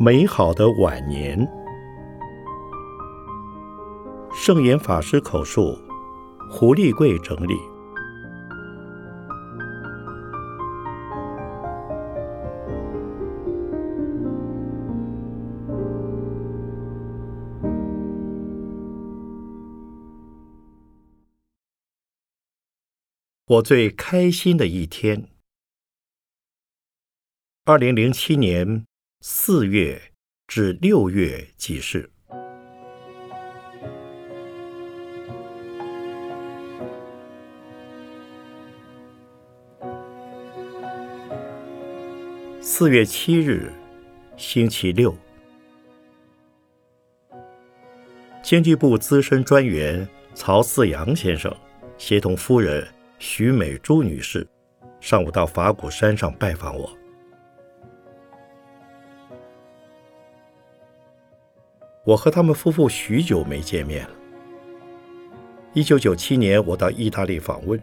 美好的晚年。圣严法师口述，胡立贵整理。我最开心的一天，二零零七年四月至六月几事。四月七日，星期六，经济部资深专员曹四阳先生协同夫人徐美珠女士，上午到法鼓山上拜访我。我和他们夫妇许久没见面了。一九九七年，我到意大利访问，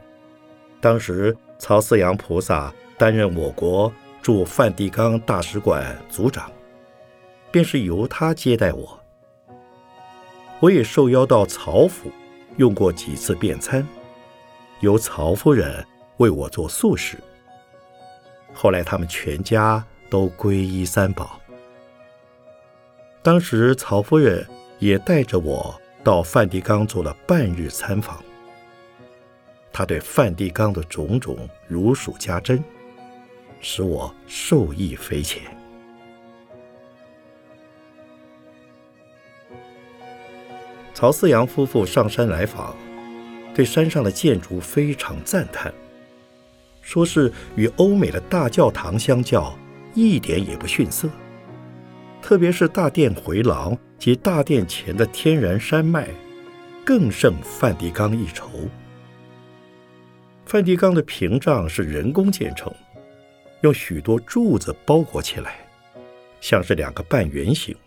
当时曹四阳菩萨担任我国。驻梵蒂冈大使馆组长，便是由他接待我。我也受邀到曹府，用过几次便餐，由曹夫人为我做素食。后来他们全家都皈依三宝。当时曹夫人也带着我到梵蒂冈做了半日参访，她对梵蒂冈的种种如数家珍。使我受益匪浅。曹思阳夫妇上山来访，对山上的建筑非常赞叹，说是与欧美的大教堂相较，一点也不逊色。特别是大殿回廊及大殿前的天然山脉，更胜梵蒂冈一筹。梵蒂冈的屏障是人工建成。用许多柱子包裹起来，像是两个半圆形。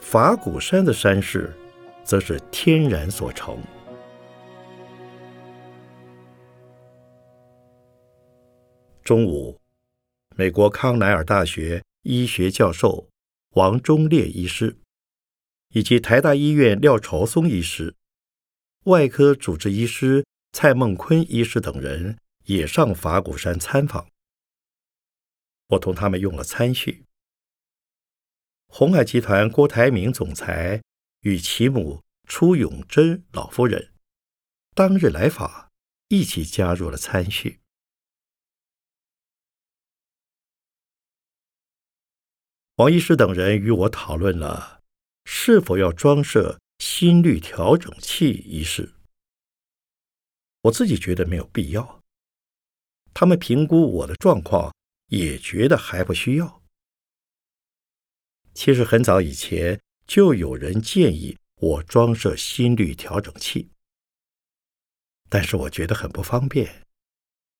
法鼓山的山势，则是天然所成。中午，美国康奈尔大学医学教授王忠烈医师，以及台大医院廖朝松医师、外科主治医师蔡孟坤医师等人。也上法鼓山参访，我同他们用了餐叙。红海集团郭台铭总裁与其母初永贞老夫人当日来访，一起加入了参叙。王医师等人与我讨论了是否要装设心率调整器一事，我自己觉得没有必要。他们评估我的状况，也觉得还不需要。其实很早以前就有人建议我装设心率调整器，但是我觉得很不方便。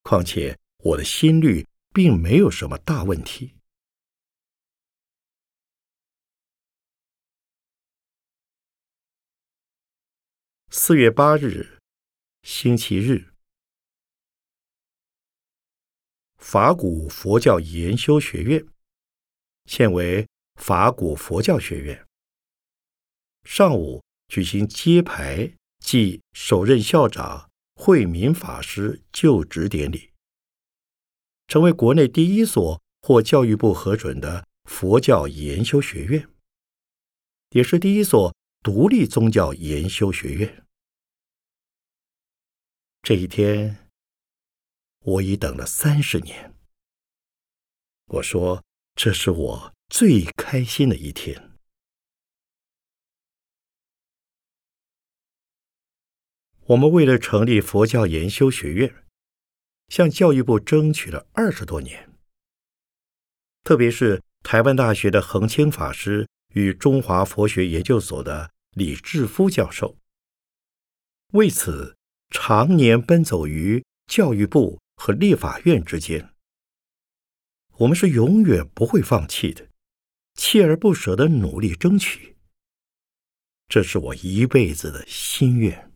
况且我的心率并没有什么大问题。四月八日，星期日。法古佛教研修学院，现为法古佛教学院。上午举行揭牌暨首任校长慧民法师就职典礼，成为国内第一所获教育部核准的佛教研修学院，也是第一所独立宗教研修学院。这一天。我已等了三十年。我说，这是我最开心的一天。我们为了成立佛教研修学院，向教育部争取了二十多年。特别是台湾大学的恒清法师与中华佛学研究所的李志夫教授，为此常年奔走于教育部。和立法院之间，我们是永远不会放弃的，锲而不舍的努力争取。这是我一辈子的心愿。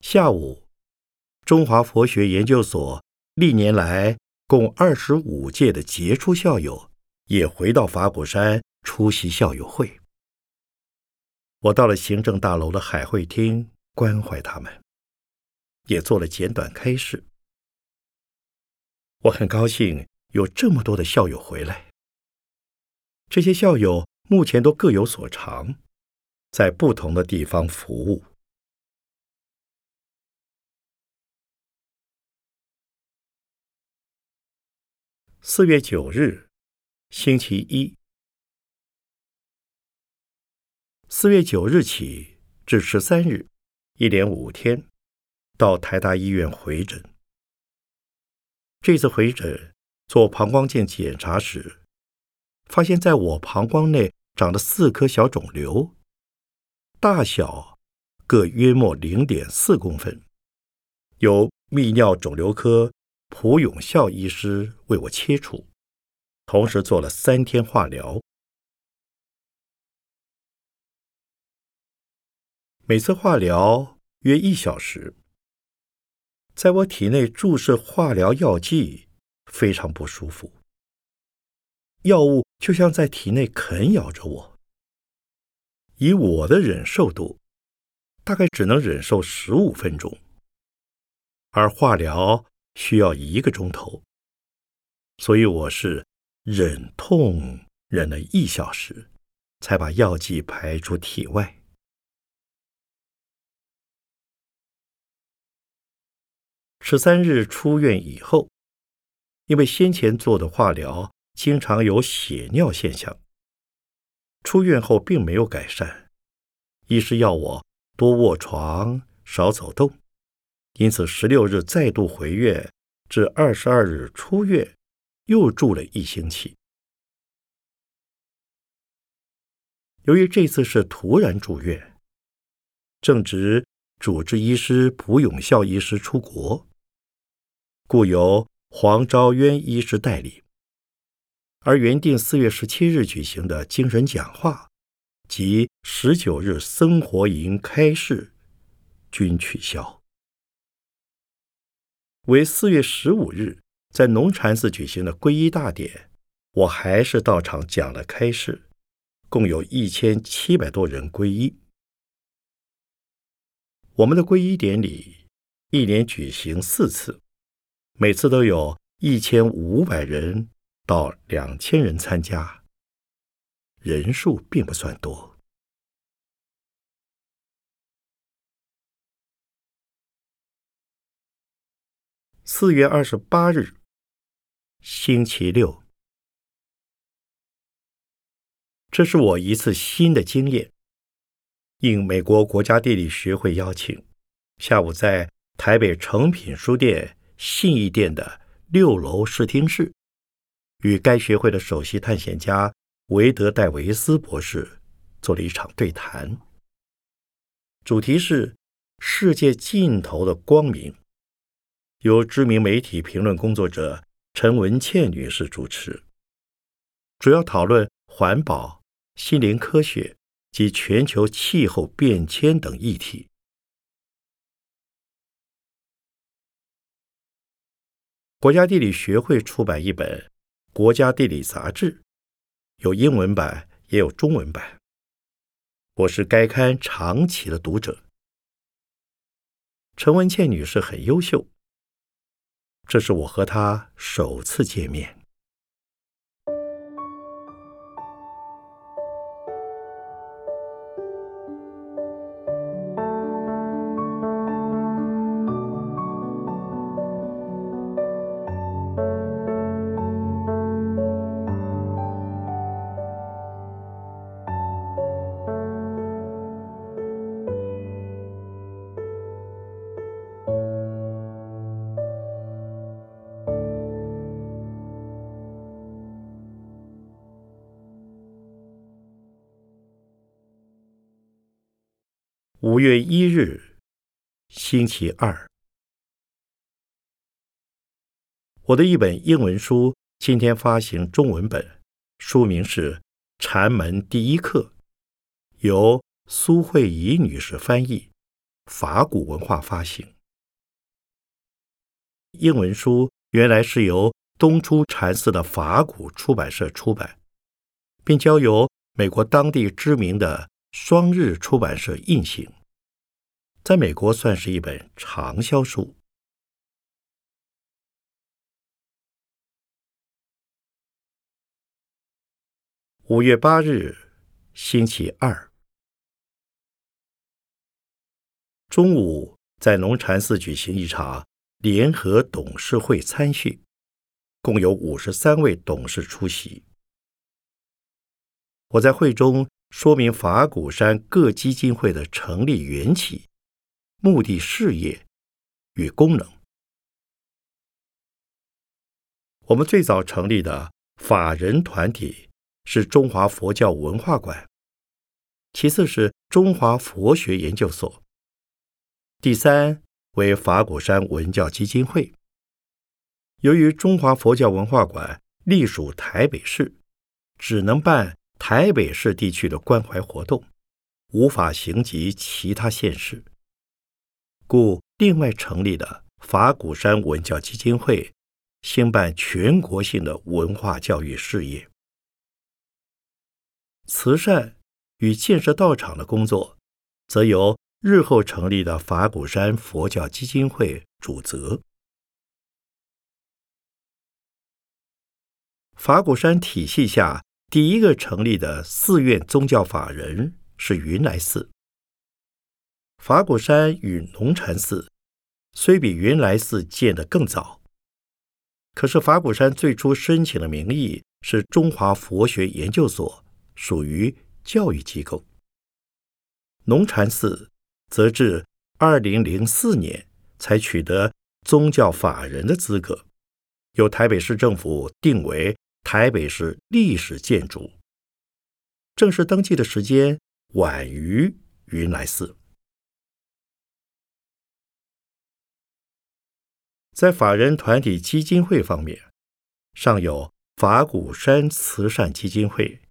下午，中华佛学研究所历年来共二十五届的杰出校友也回到法鼓山出席校友会。我到了行政大楼的海会厅关怀他们，也做了简短开示。我很高兴有这么多的校友回来。这些校友目前都各有所长，在不同的地方服务。四月九日，星期一。四月九日起至十三日，一连五天，到台大医院回诊。这次回诊做膀胱镜检查时，发现在我膀胱内长了四颗小肿瘤，大小各约莫零点四公分，由泌尿肿瘤科蒲永孝医师为我切除，同时做了三天化疗。每次化疗约一小时，在我体内注射化疗药剂非常不舒服，药物就像在体内啃咬着我。以我的忍受度，大概只能忍受十五分钟，而化疗需要一个钟头，所以我是忍痛忍了一小时，才把药剂排出体外。十三日出院以后，因为先前做的化疗经常有血尿现象，出院后并没有改善。医师要我多卧床，少走动，因此十六日再度回院，至二十二日出院，又住了一星期。由于这次是突然住院，正值主治医师蒲永孝医师出国。故由黄昭渊医师代理，而原定四月十七日举行的精神讲话及十九日生活营开示均取消，为四月十五日在农禅寺举行的皈依大典，我还是到场讲了开示，共有一千七百多人皈依。我们的皈依典礼一年举行四次。每次都有一千五百人到两千人参加，人数并不算多。四月二十八日，星期六，这是我一次新的经验。应美国国家地理学会邀请，下午在台北诚品书店。信义店的六楼视听室，与该学会的首席探险家维德戴维斯博士做了一场对谈，主题是“世界尽头的光明”，由知名媒体评论工作者陈文茜女士主持，主要讨论环保、心灵科学及全球气候变迁等议题。国家地理学会出版一本《国家地理》杂志，有英文版也有中文版。我是该刊长期的读者。陈文倩女士很优秀，这是我和她首次见面。五月一日，星期二。我的一本英文书今天发行中文本，书名是《禅门第一课》，由苏慧仪女士翻译，法古文化发行。英文书原来是由东出禅寺的法古出版社出版，并交由美国当地知名的双日出版社印行，在美国算是一本畅销书。五月八日，星期二中午，在龙禅寺举行一场联合董事会参叙，共有五十三位董事出席。我在会中说明法鼓山各基金会的成立缘起、目的、事业与功能。我们最早成立的法人团体。是中华佛教文化馆，其次是中华佛学研究所，第三为法鼓山文教基金会。由于中华佛教文化馆隶属台北市，只能办台北市地区的关怀活动，无法行及其他县市，故另外成立的法鼓山文教基金会，兴办全国性的文化教育事业。慈善与建设道场的工作，则由日后成立的法鼓山佛教基金会主责。法鼓山体系下第一个成立的寺院宗教法人是云来寺。法鼓山与龙禅寺虽比云来寺建得更早，可是法鼓山最初申请的名义是中华佛学研究所。属于教育机构。龙禅寺则至二零零四年才取得宗教法人的资格，由台北市政府定为台北市历史建筑。正式登记的时间晚于云来寺。在法人团体基金会方面，尚有法鼓山慈善基金会。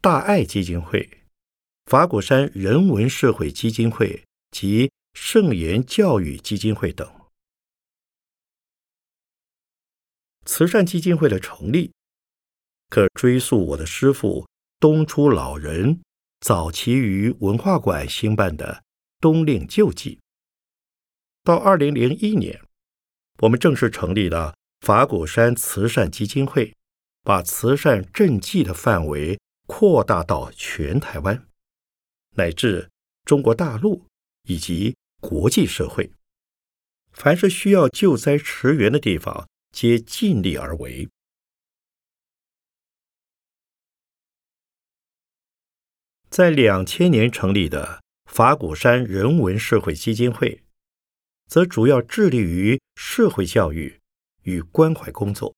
大爱基金会、法鼓山人文社会基金会及圣言教育基金会等慈善基金会的成立，可追溯我的师父东出老人早期于文化馆兴办的冬令救济。到二零零一年，我们正式成立了法鼓山慈善基金会，把慈善赈济的范围。扩大到全台湾，乃至中国大陆以及国际社会，凡是需要救灾驰援的地方，皆尽力而为。在两千年成立的法鼓山人文社会基金会，则主要致力于社会教育与关怀工作。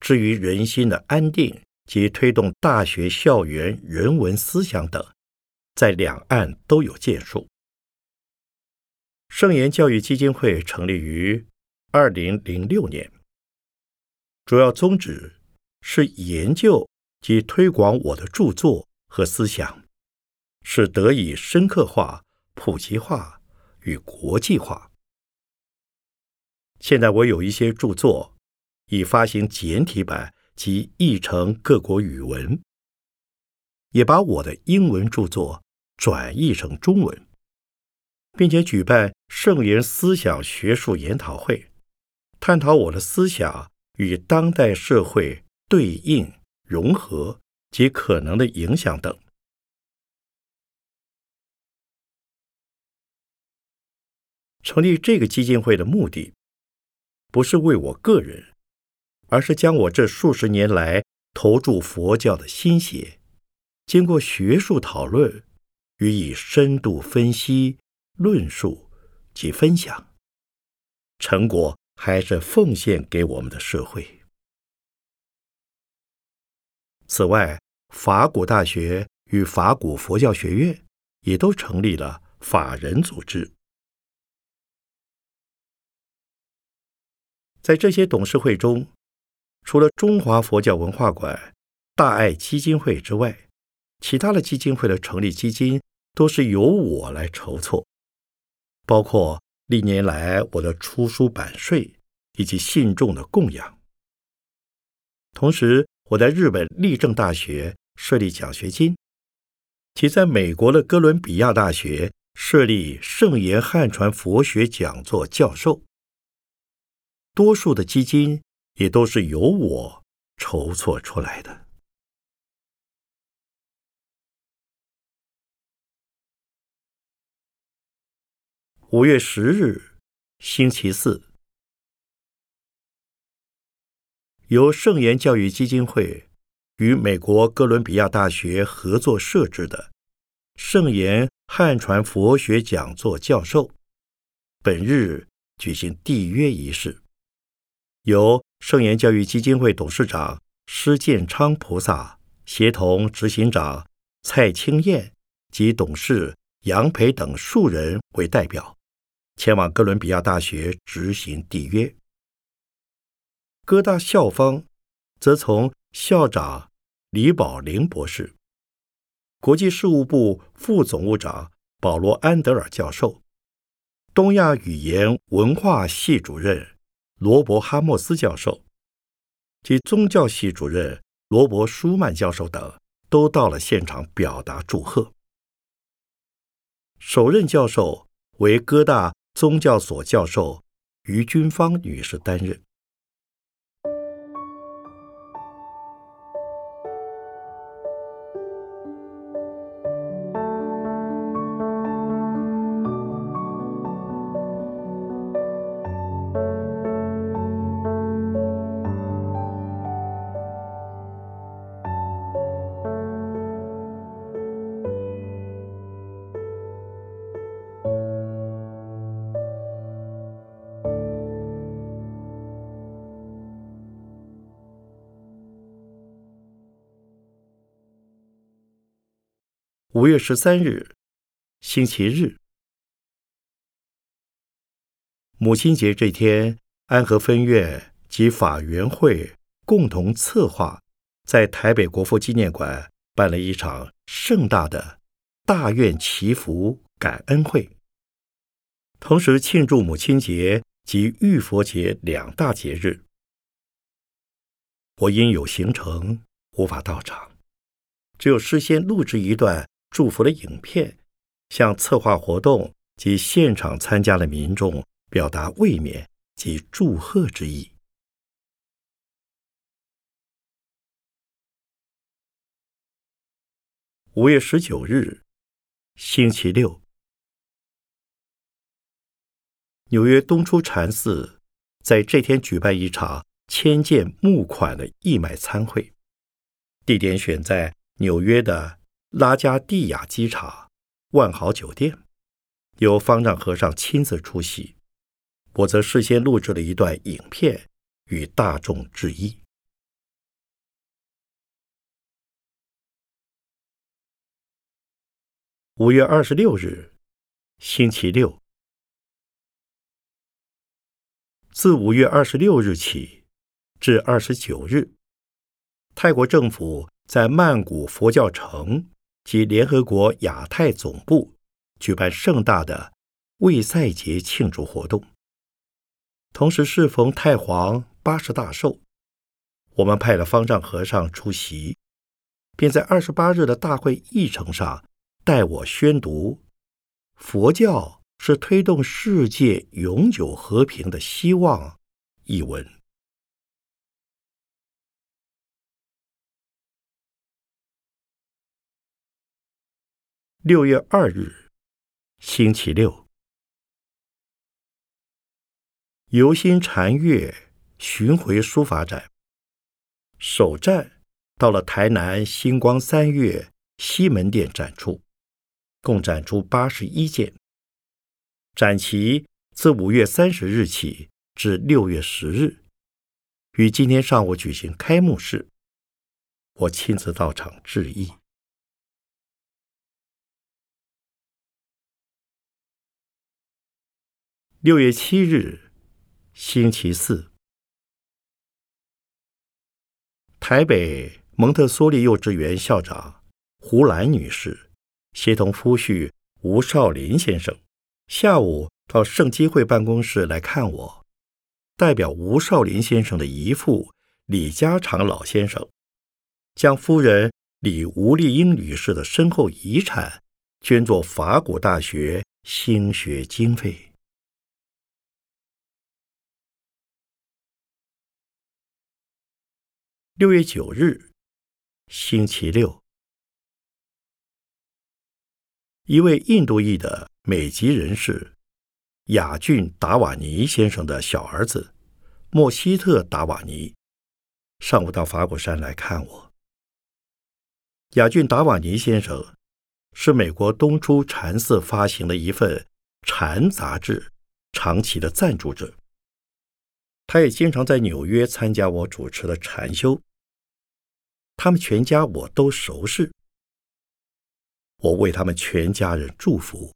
至于人心的安定。及推动大学校园人文思想等，在两岸都有建树。圣言教育基金会成立于二零零六年，主要宗旨是研究及推广我的著作和思想，使得以深刻化、普及化与国际化。现在我有一些著作已发行简体版。及译成各国语文，也把我的英文著作转译成中文，并且举办圣言思想学术研讨会，探讨我的思想与当代社会对应融合及可能的影响等。成立这个基金会的目的，不是为我个人。而是将我这数十年来投注佛教的心血，经过学术讨论，予以深度分析、论述及分享，成果还是奉献给我们的社会。此外，法古大学与法古佛教学院也都成立了法人组织，在这些董事会中。除了中华佛教文化馆、大爱基金会之外，其他的基金会的成立基金都是由我来筹措，包括历年来我的出书版税以及信众的供养。同时，我在日本立正大学设立奖学金，其在美国的哥伦比亚大学设立圣言汉传佛学讲座教授。多数的基金也都是由我筹措出来的。五月十日，星期四。由圣言教育基金会与美国哥伦比亚大学合作设置的圣言汉传佛学讲座教授，本日举行缔约仪式，由圣言教育基金会董事长施建昌菩萨协同执行长蔡清燕及董事杨培等数人为代表，前往哥伦比亚大学执行缔约。哥大校方则从校长李宝玲博士、国际事务部副总务长保罗安德尔教授、东亚语言文化系主任罗伯哈莫斯教授及宗教系主任罗伯舒曼教授等，都到了现场表达祝贺。首任教授为哥大宗教所教授于军芳女士担任。五月十三日，星期日，母亲节这天，安和分院及法援会共同策划，在台北国父纪念馆办了一场盛大的大愿祈福感恩会，同时庆祝母亲节及浴佛节两大节日。我因有行程无法到场，只有事先录制一段。祝福的影片，向策划活动及现场参加的民众表达慰勉及祝贺之意。五月十九日，星期六，纽约东出禅寺在这天举办一场千件募款的义卖参会，地点选在纽约的。拉加蒂亚机场万豪酒店，由方丈和尚亲自出席，我则事先录制了一段影片与大众致意。五月二十六日，星期六，自五月二十六日起至二十九日，泰国政府在曼谷佛教城。及联合国亚太总部举办盛大的卫赛节庆祝活动，同时适逢太皇八十大寿，我们派了方丈和尚出席，并在二十八日的大会议程上代我宣读“佛教是推动世界永久和平的希望”一文。六月二日，星期六，游心禅月巡回书法展首站到了台南星光三月西门店展出，共展出八十一件。展期自五月三十日起至六月十日，于今天上午举行开幕式，我亲自到场致意。六月七日，星期四，台北蒙特梭利幼稚园校长胡兰女士协同夫婿吴少林先生，下午到圣基会办公室来看我，代表吴少林先生的姨父李家常老先生，将夫人李吴丽英女士的身后遗产捐作法古大学兴学经费。六月九日，星期六，一位印度裔的美籍人士。雅俊·达瓦尼先生的小儿子莫希特·达瓦尼上午到法果山来看我。雅俊·达瓦尼先生是美国东出禅寺发行的一份禅杂志长期的赞助者，他也经常在纽约参加我主持的禅修。他们全家我都熟识，我为他们全家人祝福。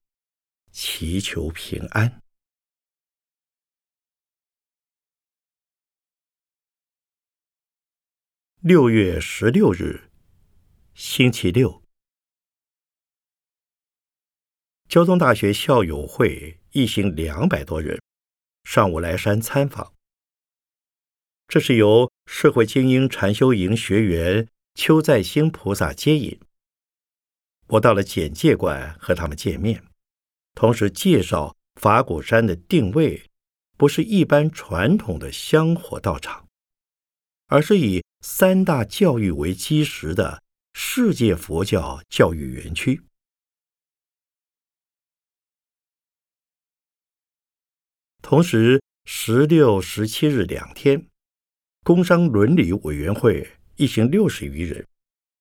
祈求平安。六月十六日，星期六，交通大学校友会一行两百多人上午来山参访。这是由社会精英禅修营学员邱在兴菩萨接引。我到了简介馆和他们见面。同时介绍法鼓山的定位，不是一般传统的香火道场，而是以三大教育为基石的世界佛教教育园区。同时，十六、十七日两天，工商伦理委员会一行六十余人，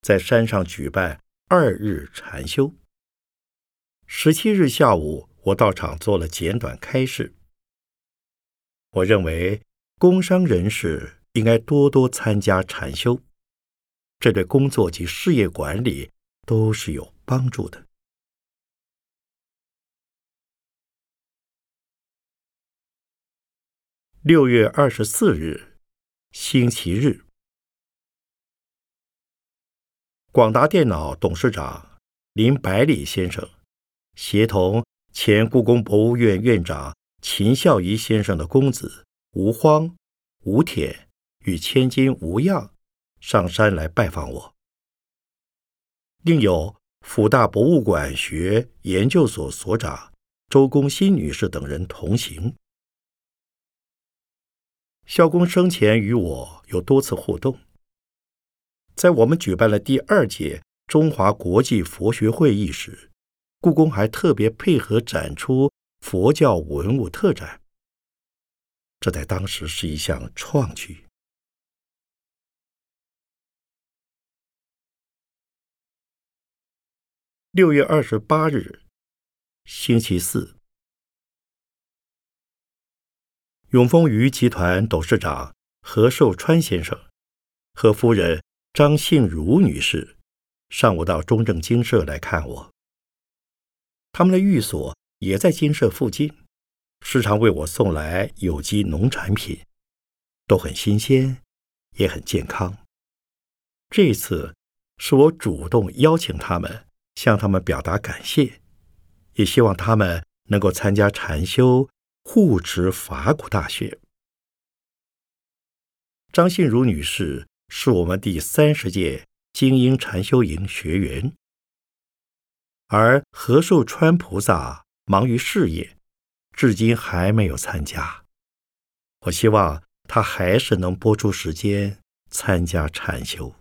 在山上举办二日禅修。十七日下午，我到场做了简短开示。我认为工商人士应该多多参加禅修，这对工作及事业管理都是有帮助的。六月二十四日，星期日，广达电脑董事长林百里先生。协同前故宫博物院院长秦孝仪先生的公子吴荒、吴铁与千金吴漾上山来拜访我，另有辅大博物馆学研究所所长周公新女士等人同行。孝公生前与我有多次互动，在我们举办了第二届中华国际佛学会议时。故宫还特别配合展出佛教文物特展，这在当时是一项创举。六月二十八日，星期四，永丰鱼集团董事长何寿川先生和夫人张杏如女士上午到中正精舍来看我。他们的寓所也在金舍附近，时常为我送来有机农产品，都很新鲜，也很健康。这次是我主动邀请他们，向他们表达感谢，也希望他们能够参加禅修，护持法鼓大学。张信如女士是我们第三十届精英禅修营学员。而何寿川菩萨忙于事业，至今还没有参加。我希望他还是能拨出时间参加禅修。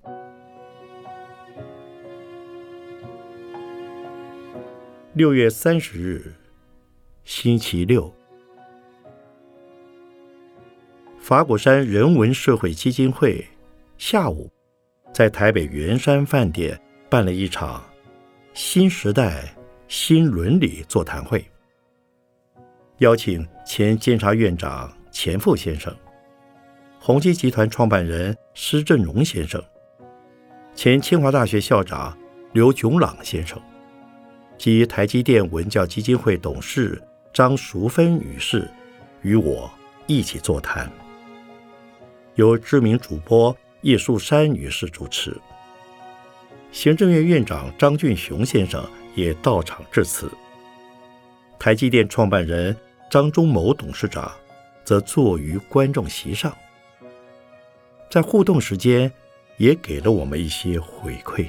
六月三十日，星期六，法鼓山人文社会基金会下午在台北圆山饭店办了一场。新时代新伦理座谈会，邀请前监察院长钱复先生、宏基集团创办人施振荣先生、前清华大学校长刘炯朗先生及台积电文教基金会董事张淑芬女士与我一起座谈，由知名主播叶树山女士主持。行政院院长张俊雄先生也到场致辞。台积电创办人张忠谋董事长则坐于观众席上，在互动时间也给了我们一些回馈。